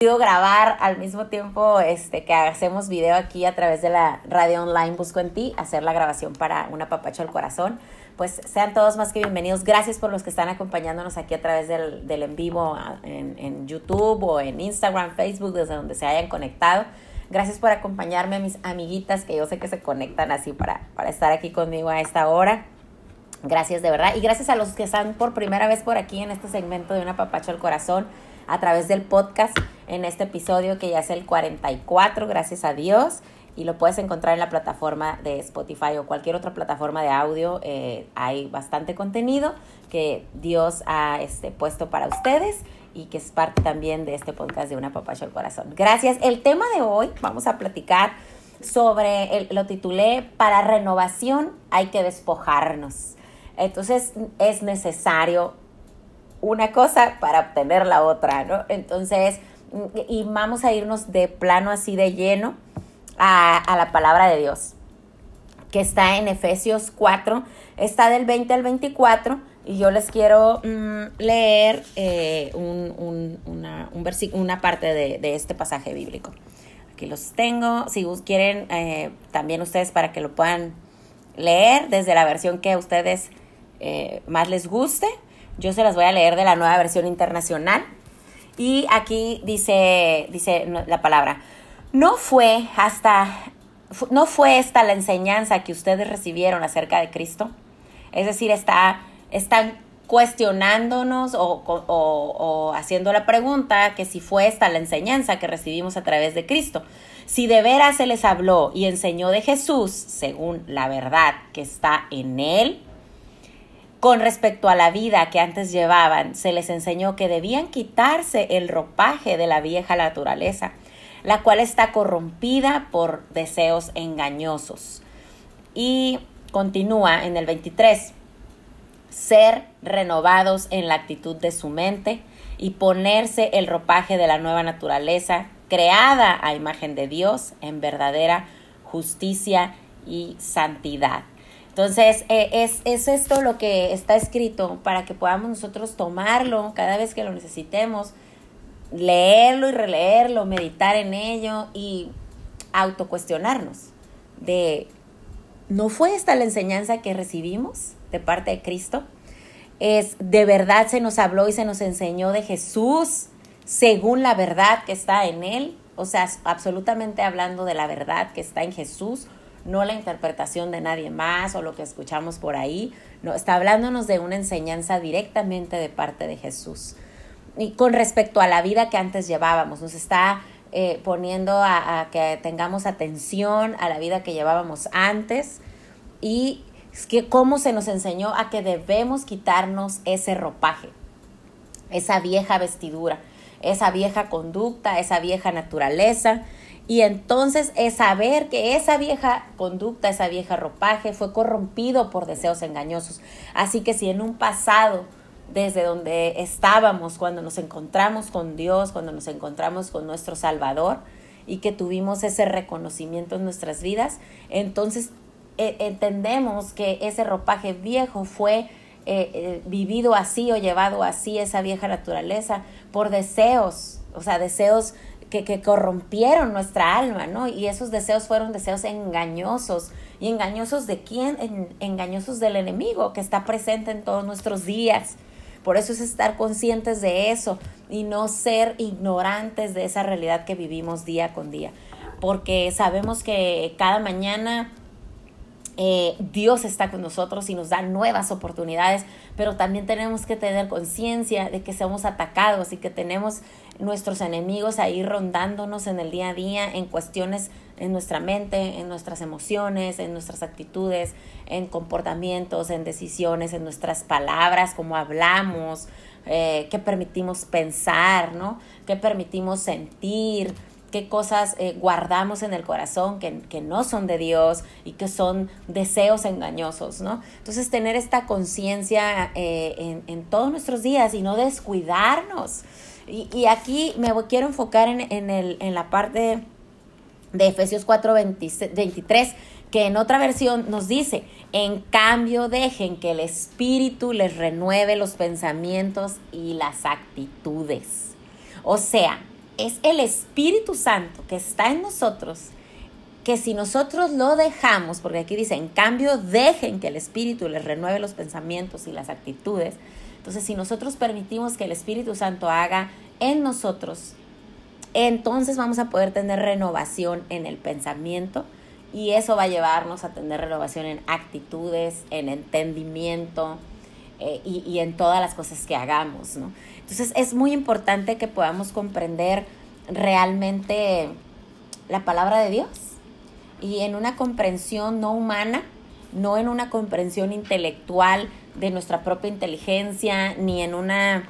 grabar al mismo tiempo este, que hacemos video aquí a través de la radio online Busco en ti, hacer la grabación para una papacho al corazón. Pues sean todos más que bienvenidos. Gracias por los que están acompañándonos aquí a través del, del en vivo en, en, YouTube o en Instagram, Facebook, desde donde se hayan conectado. Gracias por acompañarme a mis amiguitas que yo sé que se conectan así para, para estar aquí conmigo a esta hora. Gracias de verdad. Y gracias a los que están por primera vez por aquí en este segmento de Una Papacho al Corazón a través del podcast en este episodio que ya es el 44, gracias a Dios. Y lo puedes encontrar en la plataforma de Spotify o cualquier otra plataforma de audio. Eh, hay bastante contenido que Dios ha este, puesto para ustedes y que es parte también de este podcast de Una Papacha al Corazón. Gracias. El tema de hoy vamos a platicar sobre, lo titulé, para renovación hay que despojarnos. Entonces es necesario una cosa para obtener la otra, ¿no? Entonces, y vamos a irnos de plano así de lleno a, la palabra de Dios, que está en Efesios 4, está del 20 al 24, y yo les quiero mm, leer eh, un, una, un una parte de, este pasaje bíblico. Aquí los tengo, si quieren eh, también ustedes para que lo puedan leer desde la versión que a ustedes eh, más les guste. Yo se las voy a leer de la nueva versión internacional. Y aquí dice, dice la palabra, no fue hasta, no fue esta la enseñanza que ustedes recibieron acerca de Cristo. Es decir, está, están cuestionándonos o, o, o, haciendo la pregunta que si fue esta la enseñanza que recibimos a través de Cristo. Si de veras se les habló y enseñó de Jesús según la verdad que está en él, con respecto a la vida que antes llevaban, se les enseñó que debían quitarse el ropaje de la vieja naturaleza, la cual está corrompida por deseos engañosos. Y continúa en el 23, ser renovados en la actitud de su mente y ponerse el ropaje de la nueva naturaleza, creada a imagen de Dios en verdadera justicia y santidad. Entonces, eh, es, es, esto lo que está escrito para que podamos nosotros tomarlo cada vez que lo necesitemos, leerlo y releerlo, meditar en ello y autocuestionarnos de, ¿no fue esta la enseñanza que recibimos de parte de Cristo? Es, de verdad se nos habló y se nos enseñó de Jesús según la verdad que está en Él, o sea, absolutamente hablando de la verdad que está en Jesús no la interpretación de nadie más o lo que escuchamos por ahí, no, está hablándonos de una enseñanza directamente de parte de Jesús. Y con respecto a la vida que antes llevábamos, nos está eh, poniendo a, que tengamos atención a la vida que llevábamos antes y que cómo se nos enseñó a que debemos quitarnos ese ropaje, esa vieja vestidura, esa vieja conducta, esa vieja naturaleza y entonces es saber que esa vieja conducta, esa vieja ropaje fue corrompido por deseos engañosos. Así que si en un pasado, desde donde estábamos, cuando nos encontramos con Dios, cuando nos encontramos con nuestro Salvador y que tuvimos ese reconocimiento en nuestras vidas, entonces eh, entendemos que ese ropaje viejo fue eh, eh, vivido así o llevado así, esa vieja naturaleza, por deseos, o sea, deseos que, corrompieron nuestra alma, ¿no? Y esos deseos fueron deseos engañosos. ¿Y engañosos de quién? engañosos del enemigo que está presente en todos nuestros días. Por eso es estar conscientes de eso y no ser ignorantes de esa realidad que vivimos día con día. Porque sabemos que cada mañana eh, Dios está con nosotros y nos da nuevas oportunidades, pero también tenemos que tener conciencia de que somos atacados y que tenemos nuestros enemigos ahí rondándonos en el día a día en cuestiones en nuestra mente, en nuestras emociones, en nuestras actitudes, en comportamientos, en decisiones, en nuestras palabras, cómo hablamos, eh, qué permitimos pensar, ¿no? qué permitimos sentir, qué cosas eh, guardamos en el corazón que, que, no son de Dios y que son deseos engañosos, ¿no? Entonces tener esta conciencia eh, en, en, todos nuestros días y no descuidarnos. Y, y aquí me quiero enfocar en, en, el, en la parte de Efesios 4, 23, que en otra versión nos dice, en cambio dejen que el Espíritu les renueve los pensamientos y las actitudes. O sea, es el Espíritu Santo que está en nosotros, que si nosotros lo dejamos, porque aquí dice, en cambio, dejen que el Espíritu les renueve los pensamientos y las actitudes, entonces si nosotros permitimos que el Espíritu Santo haga en nosotros, entonces vamos a poder tener renovación en el pensamiento y eso va a llevarnos a tener renovación en actitudes, en entendimiento eh, y, y, en todas las cosas que hagamos, ¿no? Entonces es muy importante que podamos comprender realmente la palabra de Dios y en una comprensión no humana, no en una comprensión intelectual de nuestra propia inteligencia, ni en una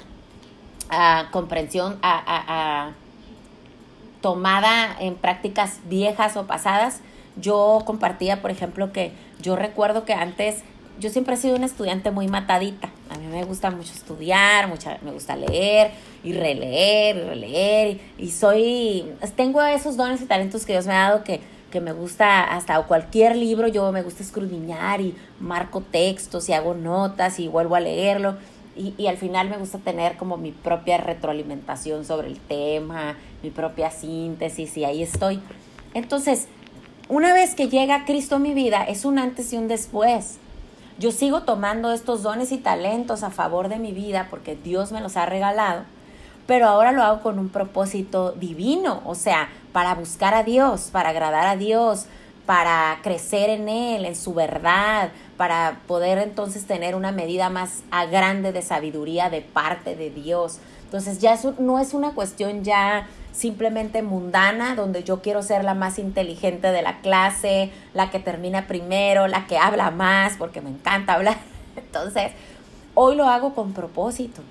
uh, comprensión a, tomada en prácticas viejas o pasadas. Yo compartía, por ejemplo, que yo recuerdo que antes yo siempre he sido una estudiante muy matadita. A mí me gusta mucho estudiar, mucha, me gusta leer y releer y releer. Y, soy, tengo esos dones y talentos que Dios me ha dado que, que me gusta hasta cualquier libro, yo me gusta escudriñar y marco textos y hago notas y vuelvo a leerlo. Y, y, al final me gusta tener como mi propia retroalimentación sobre el tema, mi propia síntesis y ahí estoy. Entonces, una vez que llega Cristo a mi vida, es un antes y un después. Yo sigo tomando estos dones y talentos a favor de mi vida porque Dios me los ha regalado, pero ahora lo hago con un propósito divino, o sea, para buscar a Dios, para agradar a Dios, para crecer en Él, en su verdad, para poder entonces tener una medida más grande de sabiduría de parte de Dios. Entonces ya no es una cuestión ya simplemente mundana, donde yo quiero ser la más inteligente de la clase, la que termina primero, la que habla más, porque me encanta hablar. Entonces, hoy lo hago con propósito.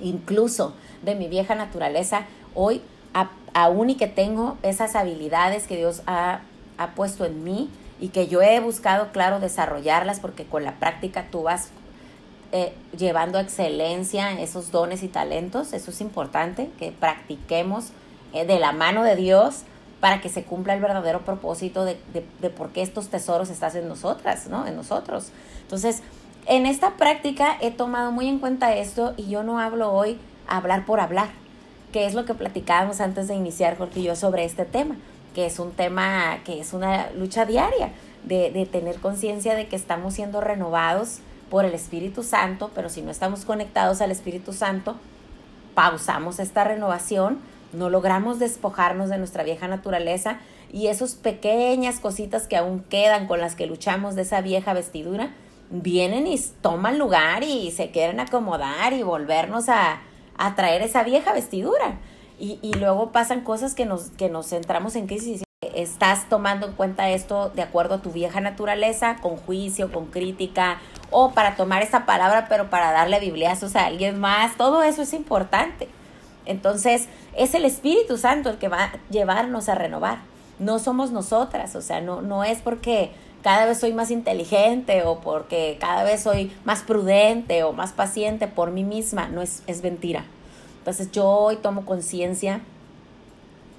Incluso de mi vieja naturaleza, hoy aún y que tengo esas habilidades que Dios ha, ha puesto en mí y que yo he buscado, claro, desarrollarlas, porque con la práctica tú vas eh, llevando a excelencia esos dones y talentos. Eso es importante, que practiquemos eh, de la mano de Dios para que se cumpla el verdadero propósito de, de, por qué estos tesoros están en nosotras, ¿no? En nosotros. Entonces, en esta práctica he tomado muy en cuenta esto y yo no hablo hoy hablar por hablar, que es lo que platicábamos antes de iniciar Jorge y yo sobre este tema, que es un tema que es una lucha diaria de, de tener conciencia de que estamos siendo renovados por el Espíritu Santo, pero si no estamos conectados al Espíritu Santo, pausamos esta renovación, no logramos despojarnos de nuestra vieja naturaleza y esas pequeñas cositas que aún quedan con las que luchamos de esa vieja vestidura, vienen y toman lugar y se quieren acomodar y volvernos a, traer esa vieja vestidura. Y, y, luego pasan cosas que nos, que nos centramos en crisis estás tomando en cuenta esto de acuerdo a tu vieja naturaleza, con juicio, con crítica, o para tomar esa palabra, pero para darle bibliazos a alguien más, todo eso es importante. Entonces, es el Espíritu Santo el que va a llevarnos a renovar. No somos nosotras, o sea, no, no es porque cada vez soy más inteligente o porque cada vez soy más prudente o más paciente por mí misma, no es, es mentira. Entonces yo hoy tomo conciencia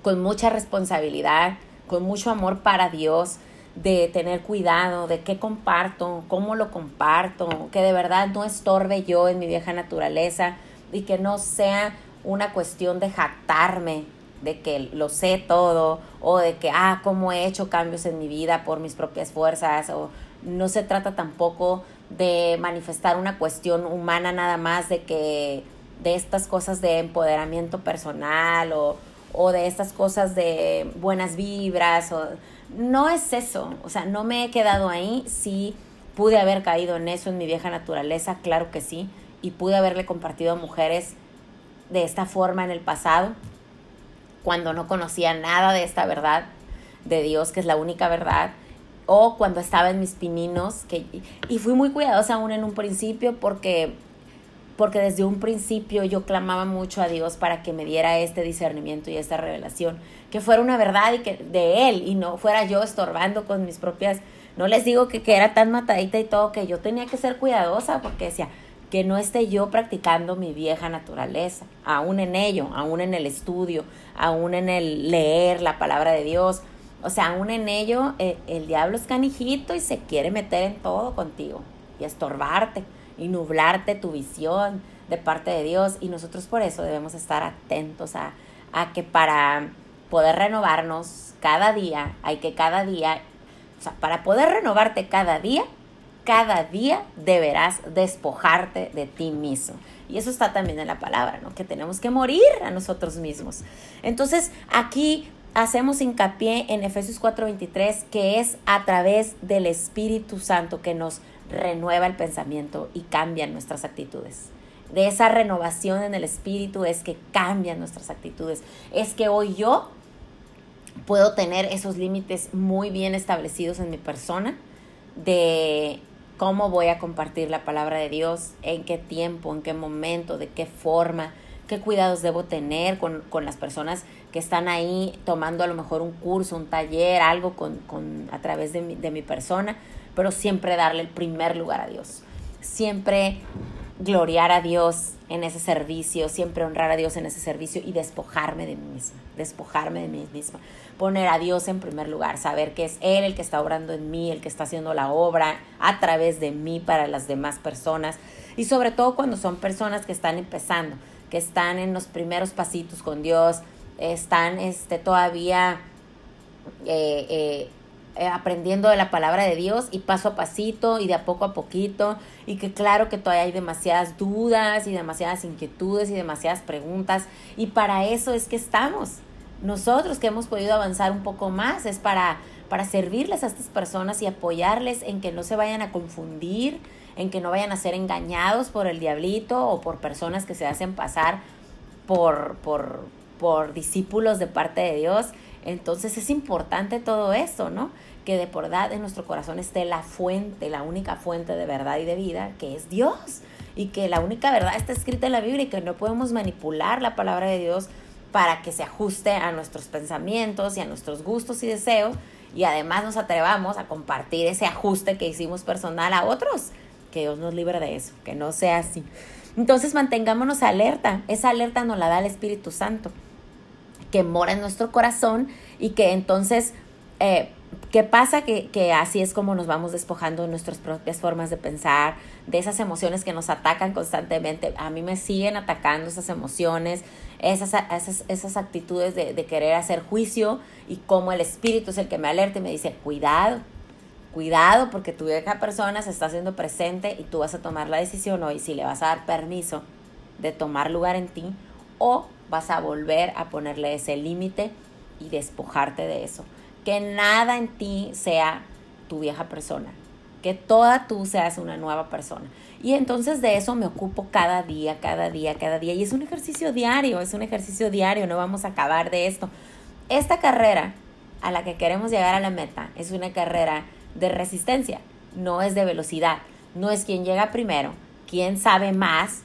con mucha responsabilidad, con mucho amor para Dios, de tener cuidado de qué comparto, cómo lo comparto, que de verdad no estorbe yo en mi vieja naturaleza y que no sea una cuestión de jactarme de que lo sé todo o de que, ah, cómo he hecho cambios en mi vida por mis propias fuerzas o no se trata tampoco de manifestar una cuestión humana nada más de que de estas cosas de empoderamiento personal o, o de estas cosas de buenas vibras o no es eso, o sea, no me he quedado ahí, sí pude haber caído en eso en mi vieja naturaleza, claro que sí, y pude haberle compartido a mujeres de esta forma en el pasado, cuando no conocía nada de esta verdad de Dios, que es la única verdad, o cuando estaba en mis pininos, que, y fui muy cuidadosa aún en un principio porque porque desde un principio yo clamaba mucho a Dios para que me diera este discernimiento y esta revelación, que fuera una verdad y que de Él y no fuera yo estorbando con mis propias, no les digo que, que era tan matadita y todo, que yo tenía que ser cuidadosa porque decía, que no esté yo practicando mi vieja naturaleza, aún en ello, aún en el estudio, aún en el leer la palabra de Dios. O sea, aún en ello, el, el diablo es canijito y se quiere meter en todo contigo y estorbarte y nublarte tu visión de parte de Dios y nosotros por eso debemos estar atentos a, a que para poder renovarnos cada día, hay que cada día, o sea, para poder renovarte cada día, cada día deberás despojarte de ti mismo. Y eso está también en la palabra, ¿no? Que tenemos que morir a nosotros mismos. Entonces, aquí hacemos hincapié en Efesios 4:23, que es a través del Espíritu Santo que nos renueva el pensamiento y cambian nuestras actitudes. De esa renovación en el Espíritu es que cambian nuestras actitudes. Es que hoy yo puedo tener esos límites muy bien establecidos en mi persona de cómo voy a compartir la palabra de Dios, en qué tiempo, en qué momento, de qué forma, qué cuidados debo tener con, las personas que están ahí tomando a lo mejor un curso, un taller, algo con, con a través de mi, de mi persona, pero siempre darle el primer lugar a Dios. Siempre gloriar a Dios en ese servicio, siempre honrar a Dios en ese servicio y despojarme de mí misma, despojarme de mí misma, poner a Dios en primer lugar, saber que es Él el que está obrando en mí, el que está haciendo la obra a través de mí para las demás personas y sobre todo cuando son personas que están empezando, que están en los primeros pasitos con Dios, están este, todavía eh, eh, aprendiendo de la palabra de Dios y paso a pasito y de a poco a poquito. Y que claro que todavía hay demasiadas dudas y demasiadas inquietudes y demasiadas preguntas. Y para eso es que estamos. Nosotros que hemos podido avanzar un poco más es para, para servirles a estas personas y apoyarles en que no se vayan a confundir, en que no vayan a ser engañados por el diablito o por personas que se hacen pasar por, por, por discípulos de parte de Dios entonces es importante todo eso, ¿no? Que de verdad en nuestro corazón esté la fuente, la única fuente de verdad y de vida, que es Dios. Y que la única verdad está escrita en la Biblia y que no podemos manipular la palabra de Dios para que se ajuste a nuestros pensamientos y a nuestros gustos y deseos. Y además nos atrevamos a compartir ese ajuste que hicimos personal a otros. Que Dios nos libre de eso, que no sea así. Entonces mantengámonos alerta. Esa alerta nos la da el Espíritu Santo que mora en nuestro corazón y que entonces, eh, ¿qué pasa? Que, que, así es como nos vamos despojando de nuestras propias formas de pensar, de esas emociones que nos atacan constantemente. A mí me siguen atacando esas emociones, esas, esas, esas actitudes de, de querer hacer juicio y como el espíritu es el que me alerta y me dice, cuidado, cuidado porque tu vieja persona se está haciendo presente y tú vas a tomar la decisión hoy si le vas a dar permiso de tomar lugar en ti o vas a volver a ponerle ese límite y despojarte de eso. Que nada en ti sea tu vieja persona, que toda tú seas una nueva persona. Y entonces de eso me ocupo cada día, cada día, cada día. Y es un ejercicio diario, es un ejercicio diario, no vamos a acabar de esto. Esta carrera a la que queremos llegar a la meta es una carrera de resistencia, no es de velocidad, no es quien llega primero, quién sabe más,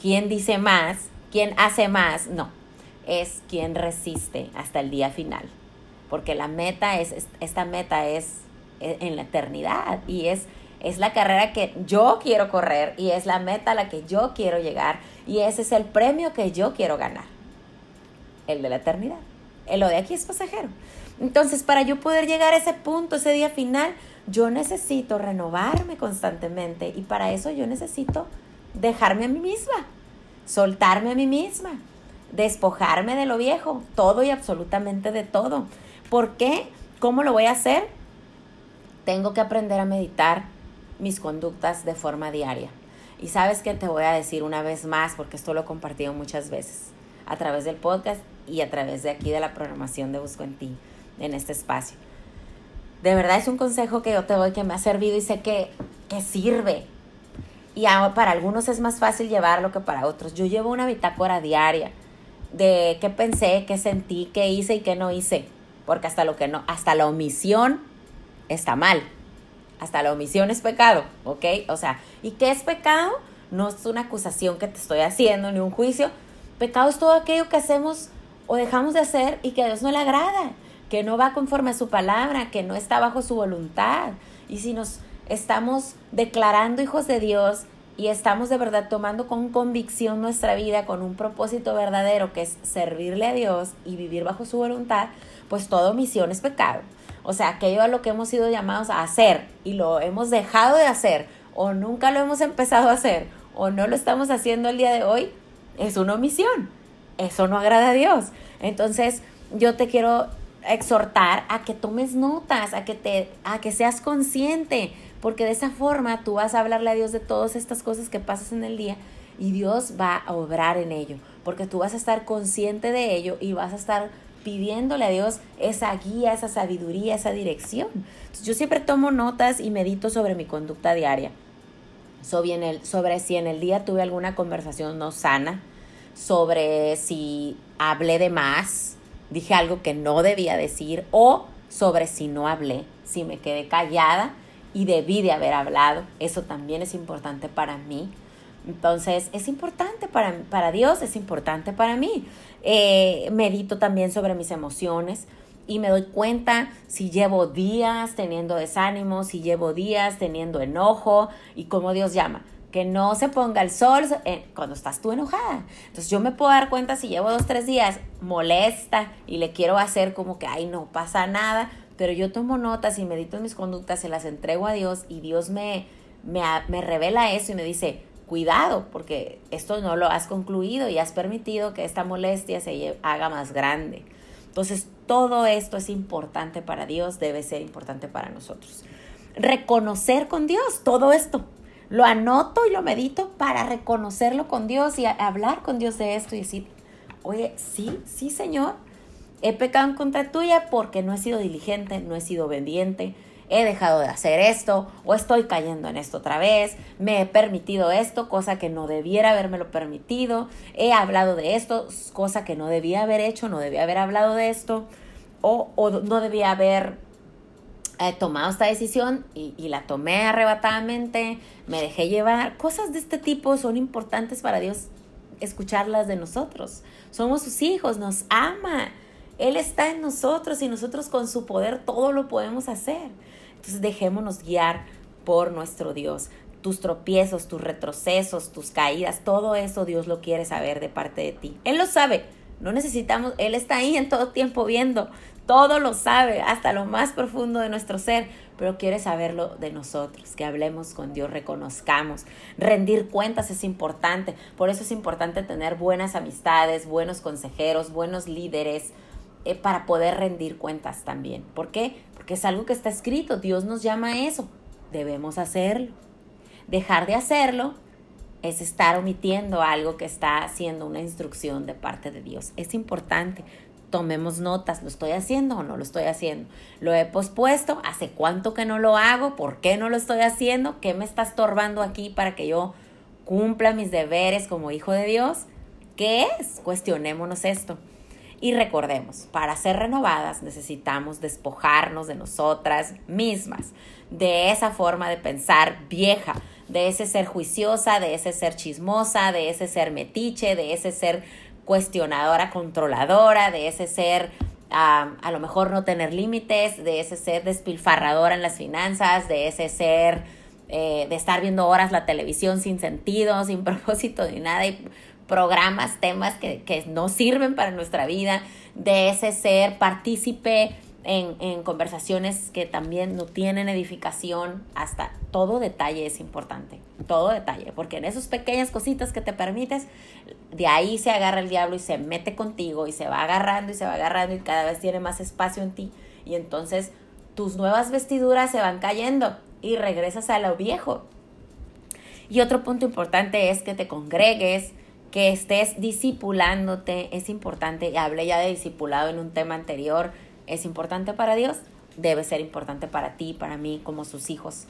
quién dice más, quien hace más, no, es quien resiste hasta el día final, porque la meta es, esta meta es en la eternidad. Y es, es la carrera que yo quiero correr y es la meta a la que yo quiero llegar y ese es el premio que yo quiero ganar, el de la eternidad. El lo de aquí es pasajero. Entonces, para yo poder llegar a ese punto, ese día final, yo necesito renovarme constantemente y para eso yo necesito dejarme a mí misma soltarme a mí misma, despojarme de lo viejo, todo y absolutamente de todo. ¿Por qué? ¿Cómo lo voy a hacer? Tengo que aprender a meditar mis conductas de forma diaria. Y sabes que te voy a decir una vez más, porque esto lo he compartido muchas veces, a través del podcast y a través de aquí de la programación de Busco en Ti, en este espacio. De verdad es un consejo que yo te doy que me ha servido y sé que, que sirve, y para algunos es más fácil llevarlo que para otros. Yo llevo una bitácora diaria de qué pensé, qué sentí, qué hice y qué no hice, porque hasta lo que no, hasta la omisión está mal. Hasta la omisión es pecado, ¿ok? O sea, ¿y qué es pecado? No es una acusación que te estoy haciendo ni un juicio. Pecado es todo aquello que hacemos o dejamos de hacer y que a Dios no le agrada, que no va conforme a su palabra, que no está bajo su voluntad. Y si nos estamos declarando hijos de Dios y estamos de verdad tomando con convicción nuestra vida con un propósito verdadero que es servirle a Dios y vivir bajo su voluntad, pues toda omisión es pecado. O sea, aquello a lo que hemos sido llamados a hacer y lo hemos dejado de hacer o nunca lo hemos empezado a hacer o no lo estamos haciendo el día de hoy, es una omisión. eso no agrada a Dios. Entonces, yo te quiero exhortar a que tomes notas, a que te a que seas consciente, porque de esa forma tú vas a hablarle a Dios de todas estas cosas que pasas en el día y Dios va a obrar en ello, porque tú vas a estar consciente de ello y vas a estar pidiéndole a Dios esa guía, esa sabiduría, esa dirección. yo siempre tomo notas y medito sobre mi conducta diaria, sobre, sobre si en el día tuve alguna conversación no sana, sobre si hablé de más, dije algo que no debía decir o sobre si no hablé, si me quedé callada y debí de haber hablado. Eso también es importante para mí. Entonces, es importante para, para Dios, es importante para mí. Eh, medito también sobre mis emociones y me doy cuenta si llevo días teniendo desánimo, si llevo días teniendo enojo y cómo Dios llama que no se ponga el sol cuando estás tú enojada. Entonces yo me puedo dar cuenta si llevo dos, tres días molesta y le quiero hacer como que, ay, no pasa nada, pero yo tomo notas y medito mis conductas, se las entrego a Dios y Dios me, me, me revela eso y me dice, cuidado, porque esto no lo has concluido y has permitido que esta molestia se haga más grande. Entonces todo esto es importante para Dios, debe ser importante para nosotros. Reconocer con Dios todo esto, lo anoto y lo medito para reconocerlo con Dios y hablar con Dios de esto y decir, oye, sí, sí, Señor, he pecado en contra tuya porque no he sido diligente, no he sido obediente, he dejado de hacer esto o estoy cayendo en esto otra vez, me he permitido esto, cosa que no debiera lo permitido, he hablado de esto, cosa que no debía haber hecho, no debía haber hablado de esto o, no debía haber he tomado esta decisión y, y, la tomé arrebatadamente, me dejé llevar. Cosas de este tipo son importantes para Dios escucharlas de nosotros. Somos sus hijos, nos ama. Él está en nosotros y nosotros con su poder todo lo podemos hacer. Entonces dejémonos guiar por nuestro Dios. Tus tropiezos, tus retrocesos, tus caídas, todo eso Dios lo quiere saber de parte de ti. Él lo sabe. No necesitamos, Él está ahí en todo tiempo viendo todo lo sabe, hasta lo más profundo de nuestro ser, pero quiere saberlo de nosotros, que hablemos con Dios, reconozcamos. Rendir cuentas es importante, por eso es importante tener buenas amistades, buenos consejeros, buenos líderes, eh, para poder rendir cuentas también. ¿Por qué? Porque es algo que está escrito, Dios nos llama a eso, debemos hacerlo. Dejar de hacerlo es estar omitiendo algo que está haciendo una instrucción de parte de Dios. Es importante tomemos notas, ¿lo estoy haciendo o no lo estoy haciendo? ¿Lo he pospuesto? ¿Hace cuánto que no lo hago? ¿Por qué no lo estoy haciendo? ¿Qué me está estorbando aquí para que yo cumpla mis deberes como hijo de Dios? ¿Qué es? Cuestionémonos esto. Y recordemos, para ser renovadas necesitamos despojarnos de nosotras mismas, de esa forma de pensar vieja, de ese ser juiciosa, de ese ser chismosa, de ese ser metiche, de ese ser cuestionadora, controladora, de ese ser a lo mejor no tener límites, de ese ser despilfarradora en las finanzas, de ese ser eh, de estar viendo horas la televisión sin sentido, sin propósito ni nada, programas, temas que, que no sirven para nuestra vida, de ese ser partícipe en, conversaciones que también no tienen edificación, hasta todo detalle es importante, todo detalle, porque en esas pequeñas cositas que te permites, de ahí se agarra el diablo y se mete contigo y se va agarrando y se va agarrando y cada vez tiene más espacio en ti y entonces tus nuevas vestiduras se van cayendo y regresas a lo viejo. Y otro punto importante es que te congregues, que estés discipulándote, es importante, hablé ya de discipulado en un tema anterior, es importante para Dios, debe ser importante para ti, para mí, como sus hijos.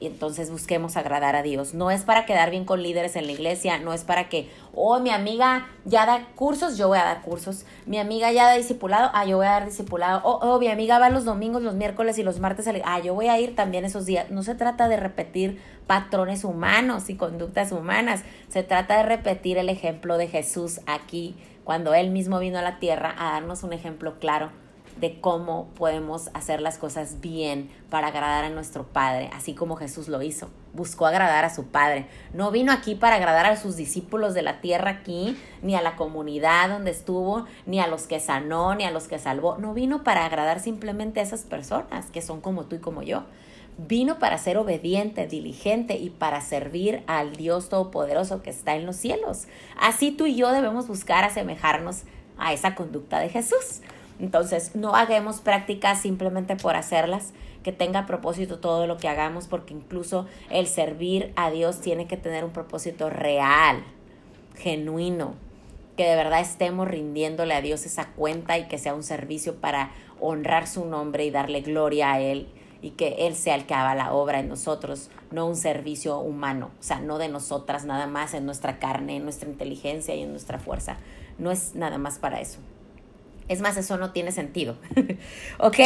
Y entonces busquemos agradar a Dios. No es para quedar bien con líderes en la iglesia, no es para que, oh, mi amiga ya da cursos, yo voy a dar cursos. Mi amiga ya da discipulado, ah, yo voy a dar discipulado. Oh, oh mi amiga va los domingos, los miércoles y los martes, ah, yo voy a ir también esos días. No se trata de repetir patrones humanos y conductas humanas, se trata de repetir el ejemplo de Jesús aquí, cuando Él mismo vino a la tierra a darnos un ejemplo claro de cómo podemos hacer las cosas bien para agradar a nuestro Padre, así como Jesús lo hizo. Buscó agradar a su Padre. No vino aquí para agradar a sus discípulos de la tierra aquí, ni a la comunidad donde estuvo, ni a los que sanó, ni a los que salvó. No vino para agradar simplemente a esas personas que son como tú y como yo. vino para ser obediente, diligente y para servir al Dios Todopoderoso que está en los cielos. Así tú y yo debemos buscar asemejarnos a esa conducta de Jesús. Entonces, no hagamos prácticas simplemente por hacerlas, que tenga propósito todo lo que hagamos, porque incluso el servir a Dios tiene que tener un propósito real, genuino, que de verdad estemos rindiéndole a Dios esa cuenta y que sea un servicio para honrar su nombre y darle gloria a Él y que Él sea el que haga la obra en nosotros, no un servicio humano, o sea, no de nosotras nada más, en nuestra carne, en nuestra inteligencia y en nuestra fuerza. No es nada más para eso. Es más, eso no tiene sentido. ¿Ok?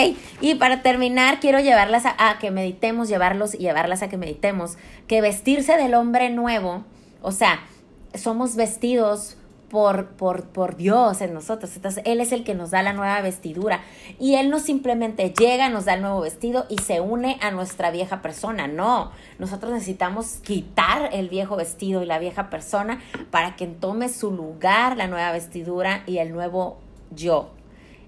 Y para terminar, quiero llevarlas a, que meditemos, llevarlos y llevarlas a que meditemos, que vestirse del hombre nuevo, o sea, somos vestidos por, por, por Dios en nosotros. Entonces, Él es el que nos da la nueva vestidura. Y Él no simplemente llega, nos da el nuevo vestido y se une a nuestra vieja persona. No, nosotros necesitamos quitar el viejo vestido y la vieja persona para que tome su lugar la nueva vestidura y el nuevo yo.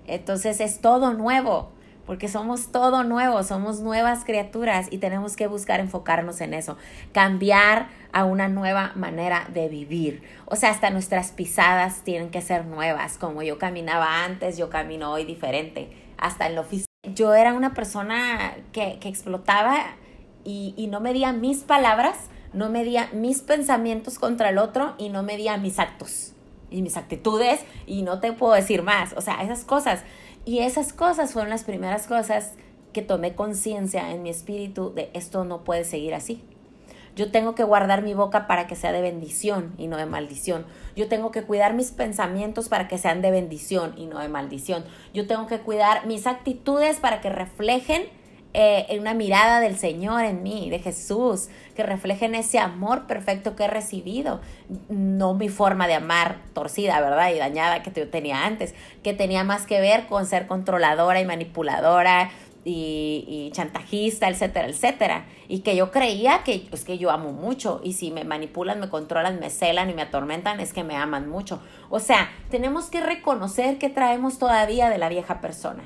Entonces es todo nuevo porque somos todo nuevo, somos nuevas criaturas y tenemos que buscar enfocarnos en eso, cambiar a una nueva manera de vivir. O sea, hasta nuestras pisadas tienen que ser nuevas, como yo caminaba antes, yo camino hoy diferente, hasta en lo físico. Yo era una persona que, que explotaba y, y no medía mis palabras, no medía mis pensamientos contra el otro y no medía mis actos y mis actitudes y no te puedo decir más, o sea, esas cosas y esas cosas fueron las primeras cosas que tomé conciencia en mi espíritu de esto no puede seguir así. Yo tengo que guardar mi boca para que sea de bendición y no de maldición. Yo tengo que cuidar mis pensamientos para que sean de bendición y no de maldición. Yo tengo que cuidar mis actitudes para que reflejen eh, una mirada del Señor en mí, de Jesús, que reflejen ese amor perfecto que he recibido, no mi forma de amar torcida, ¿verdad? Y dañada que yo tenía antes, que tenía más que ver con ser controladora y manipuladora, y, y, chantajista, etcétera, etcétera. Y que yo creía que es que yo amo mucho y si me manipulan, me controlan, me celan y me atormentan, es que me aman mucho. O sea, tenemos que reconocer que traemos todavía de la vieja persona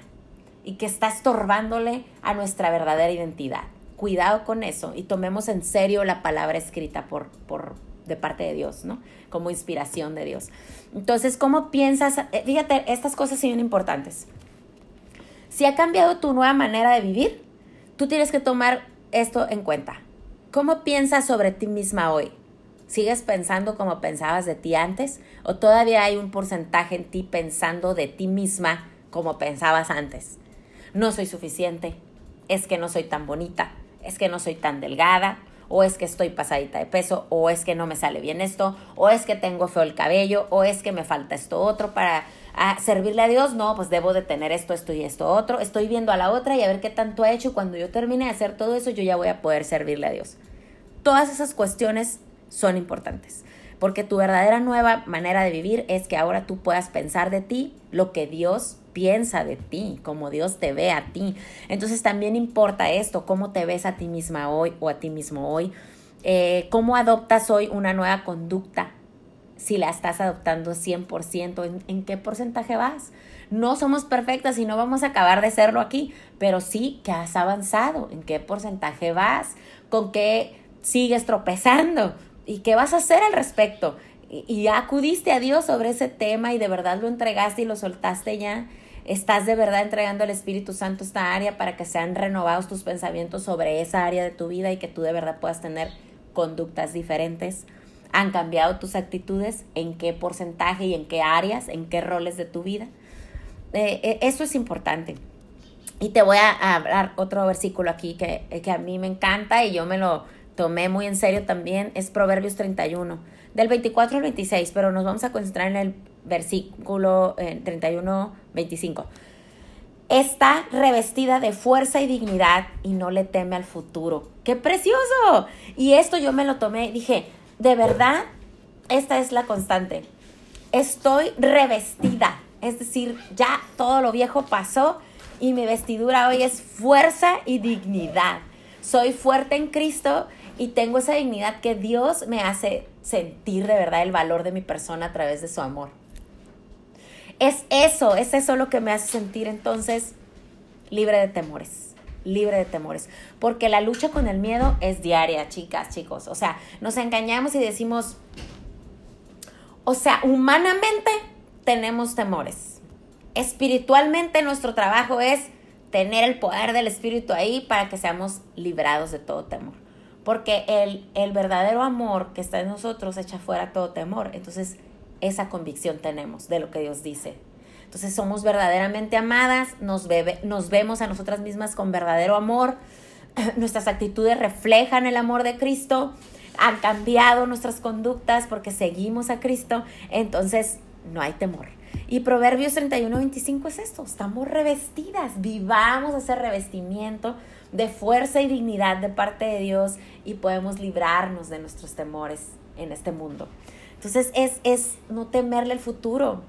y que está estorbándole a nuestra verdadera identidad. Cuidado con eso y tomemos en serio la palabra escrita por, por, de parte de Dios, ¿no? Como inspiración de Dios. Entonces, ¿cómo piensas? Eh, fíjate, estas cosas son importantes. Si ha cambiado tu nueva manera de vivir, tú tienes que tomar esto en cuenta. ¿Cómo piensas sobre ti misma hoy? ¿Sigues pensando como pensabas de ti antes? ¿O todavía hay un porcentaje en ti pensando de ti misma como pensabas antes? No soy suficiente, es que no soy tan bonita, es que no soy tan delgada, o es que estoy pasadita de peso, o es que no me sale bien esto, o es que tengo feo el cabello, o es que me falta esto otro para ah, servirle a Dios, no, pues debo de tener esto, esto y esto otro, estoy viendo a la otra y a ver qué tanto ha hecho, cuando yo termine de hacer todo eso, yo ya voy a poder servirle a Dios. Todas esas cuestiones son importantes, porque tu verdadera nueva manera de vivir es que ahora tú puedas pensar de ti lo que Dios piensa de ti, como Dios te ve a ti. Entonces también importa esto, cómo te ves a ti misma hoy o a ti mismo hoy, eh, cómo adoptas hoy una nueva conducta, si la estás adoptando 100%, ¿en, ¿en qué porcentaje vas? No somos perfectas y no vamos a acabar de serlo aquí, pero sí que has avanzado, en qué porcentaje vas, con qué sigues tropezando y qué vas a hacer al respecto y ya acudiste a Dios sobre ese tema y de verdad lo entregaste y lo soltaste ya. Estás de verdad entregando al Espíritu Santo esta área para que sean renovados tus pensamientos sobre esa área de tu vida y que tú de verdad puedas tener conductas diferentes. ¿Han cambiado tus actitudes? ¿En qué porcentaje y en qué áreas? ¿En qué roles de tu vida? Eh, eh, eso es importante. Y te voy a hablar otro versículo aquí que, que a mí me encanta y yo me lo tomé muy en serio también. Es Proverbios 31 del 24 al 26, pero nos vamos a concentrar en el versículo 31, eh, 25. Está revestida de fuerza y dignidad y no le teme al futuro. ¡Qué precioso! Y esto yo me lo tomé, dije, de verdad, esta es la constante. Estoy revestida, es decir, ya todo lo viejo pasó y mi vestidura hoy es fuerza y dignidad. Soy fuerte en Cristo y tengo esa dignidad que Dios me hace sentir de verdad el valor de mi persona a través de su amor. Es eso, es eso lo que me hace sentir entonces libre de temores. libre de temores, porque la lucha con el miedo es diaria, chicas, chicos. O sea, nos engañamos y decimos, o sea, humanamente tenemos temores. Espiritualmente nuestro trabajo es tener el poder del Espíritu ahí para que seamos librados de todo temor. Porque el, el verdadero amor que está en nosotros echa fuera todo temor. Entonces, esa convicción tenemos de lo que Dios dice. Entonces, somos verdaderamente amadas, nos, nos vemos a nosotras mismas con verdadero amor, nuestras actitudes reflejan el amor de Cristo, han cambiado nuestras conductas porque seguimos a Cristo, entonces no hay temor. Y Proverbios 31, 25 es esto, estamos revestidas, vivamos ese revestimiento de fuerza y dignidad de parte de Dios y podemos librarnos de nuestros temores en este mundo. Entonces es, es no temerle el futuro.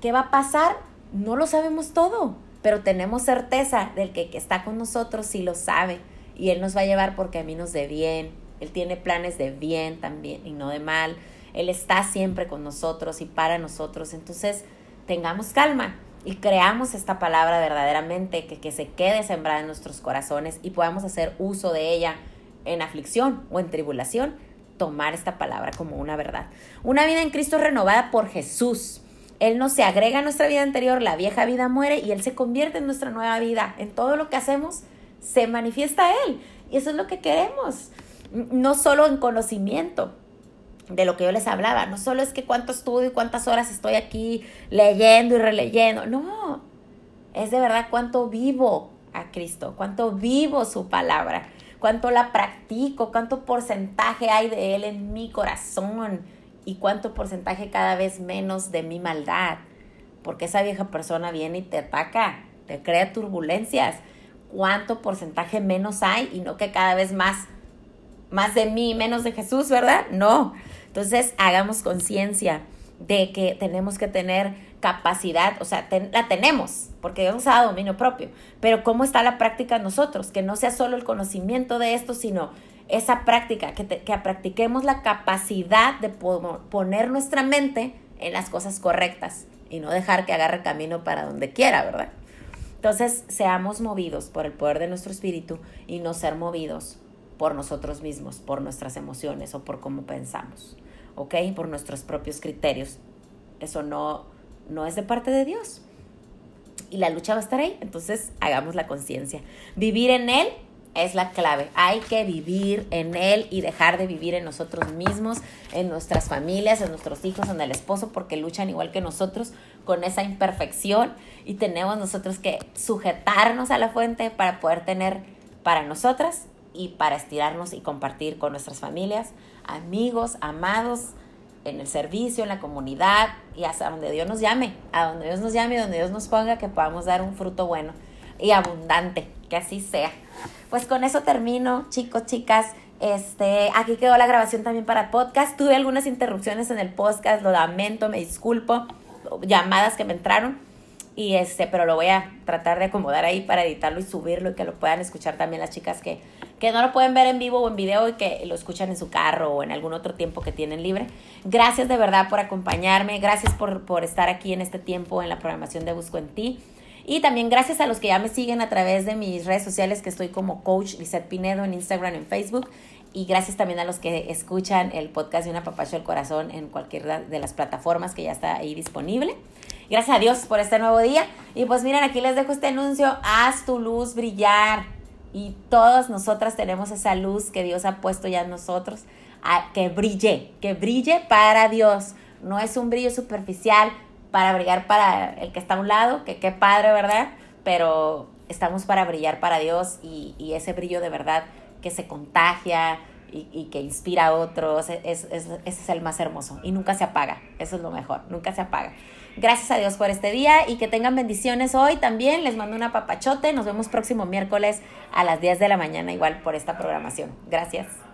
¿Qué va a pasar? No lo sabemos todo, pero tenemos certeza del que, que está con nosotros sí lo sabe y Él nos va a llevar por caminos de bien. Él tiene planes de bien también y no de mal. Él está siempre con nosotros y para nosotros. Entonces, tengamos calma y creamos esta palabra verdaderamente que, que se quede sembrada en nuestros corazones y podamos hacer uso de ella en aflicción o en tribulación, tomar esta palabra como una verdad. Una vida en Cristo renovada por Jesús. Él no se agrega a nuestra vida anterior, la vieja vida muere y Él se convierte en nuestra nueva vida. En todo lo que hacemos se manifiesta Él. Y eso es lo que queremos. No solo en conocimiento, de lo que yo les hablaba. No solo es que cuánto estudio y cuántas horas estoy aquí leyendo y releyendo. No, es de verdad cuánto vivo a Cristo, cuánto vivo su palabra, cuánto la practico, cuánto porcentaje hay de Él en mi corazón y cuánto porcentaje cada vez menos de mi maldad. Porque esa vieja persona viene y te ataca, te crea turbulencias. ¿Cuánto porcentaje menos hay y no que cada vez más más de mí, menos de Jesús, ¿verdad? No. Entonces, hagamos conciencia de que tenemos que tener capacidad, o sea, la tenemos, porque Dios nos dominio propio, pero ¿cómo está la práctica nosotros? Que no sea solo el conocimiento de esto, sino esa práctica, que, que practiquemos la capacidad de poner nuestra mente en las cosas correctas y no dejar que agarre camino para donde quiera, ¿verdad? Entonces, seamos movidos por el poder de nuestro espíritu y no ser movidos por nosotros mismos, por nuestras emociones o por cómo pensamos. ¿Ok? Por nuestros propios criterios. Eso no, no es de parte de Dios. Y la lucha va a estar ahí, entonces hagamos la conciencia. Vivir en Él es la clave. Hay que vivir en Él y dejar de vivir en nosotros mismos, en nuestras familias, en nuestros hijos, en el esposo, porque luchan igual que nosotros con esa imperfección y tenemos nosotros que sujetarnos a la fuente para poder tener para nosotras y para estirarnos y compartir con nuestras familias, amigos, amados, en el servicio, en la comunidad y hasta donde Dios nos llame, a donde Dios nos llame, donde Dios nos ponga, que podamos dar un fruto bueno y abundante, que así sea. Pues con eso termino, chicos, chicas. Este, aquí quedó la grabación también para podcast. Tuve algunas interrupciones en el podcast, lo lamento, me disculpo, llamadas que me entraron y este, pero lo voy a tratar de acomodar ahí para editarlo y subirlo y que lo puedan escuchar también las chicas que, que no lo pueden ver en vivo o en video y que lo escuchan en su carro o en algún otro tiempo que tienen libre. Gracias de verdad por acompañarme, gracias por, por estar aquí en este tiempo en la programación de Busco en Ti. Y también gracias a los que ya me siguen a través de mis redes sociales, que estoy como Coach Lizette Pinedo en Instagram, en Facebook. Y gracias también a los que escuchan el podcast de Una Papacho del Corazón en cualquiera de las plataformas que ya está ahí disponible. Gracias a Dios por este nuevo día. Y pues miren, aquí les dejo este anuncio. Haz tu luz brillar. Y todas nosotras tenemos esa luz que Dios ha puesto ya en nosotros. que brille, que brille para Dios. No es un brillo superficial para brillar para el que está a un lado, que qué padre, ¿verdad? Pero estamos para brillar para Dios y, y ese brillo de verdad que se contagia, y, que inspira a otros, es, ese es el más hermoso y nunca se apaga, eso es lo mejor, nunca se apaga. Gracias a Dios por este día y que tengan bendiciones hoy también. Les mando una papachote. Nos vemos próximo miércoles a las 10 de la mañana igual por esta programación. Gracias.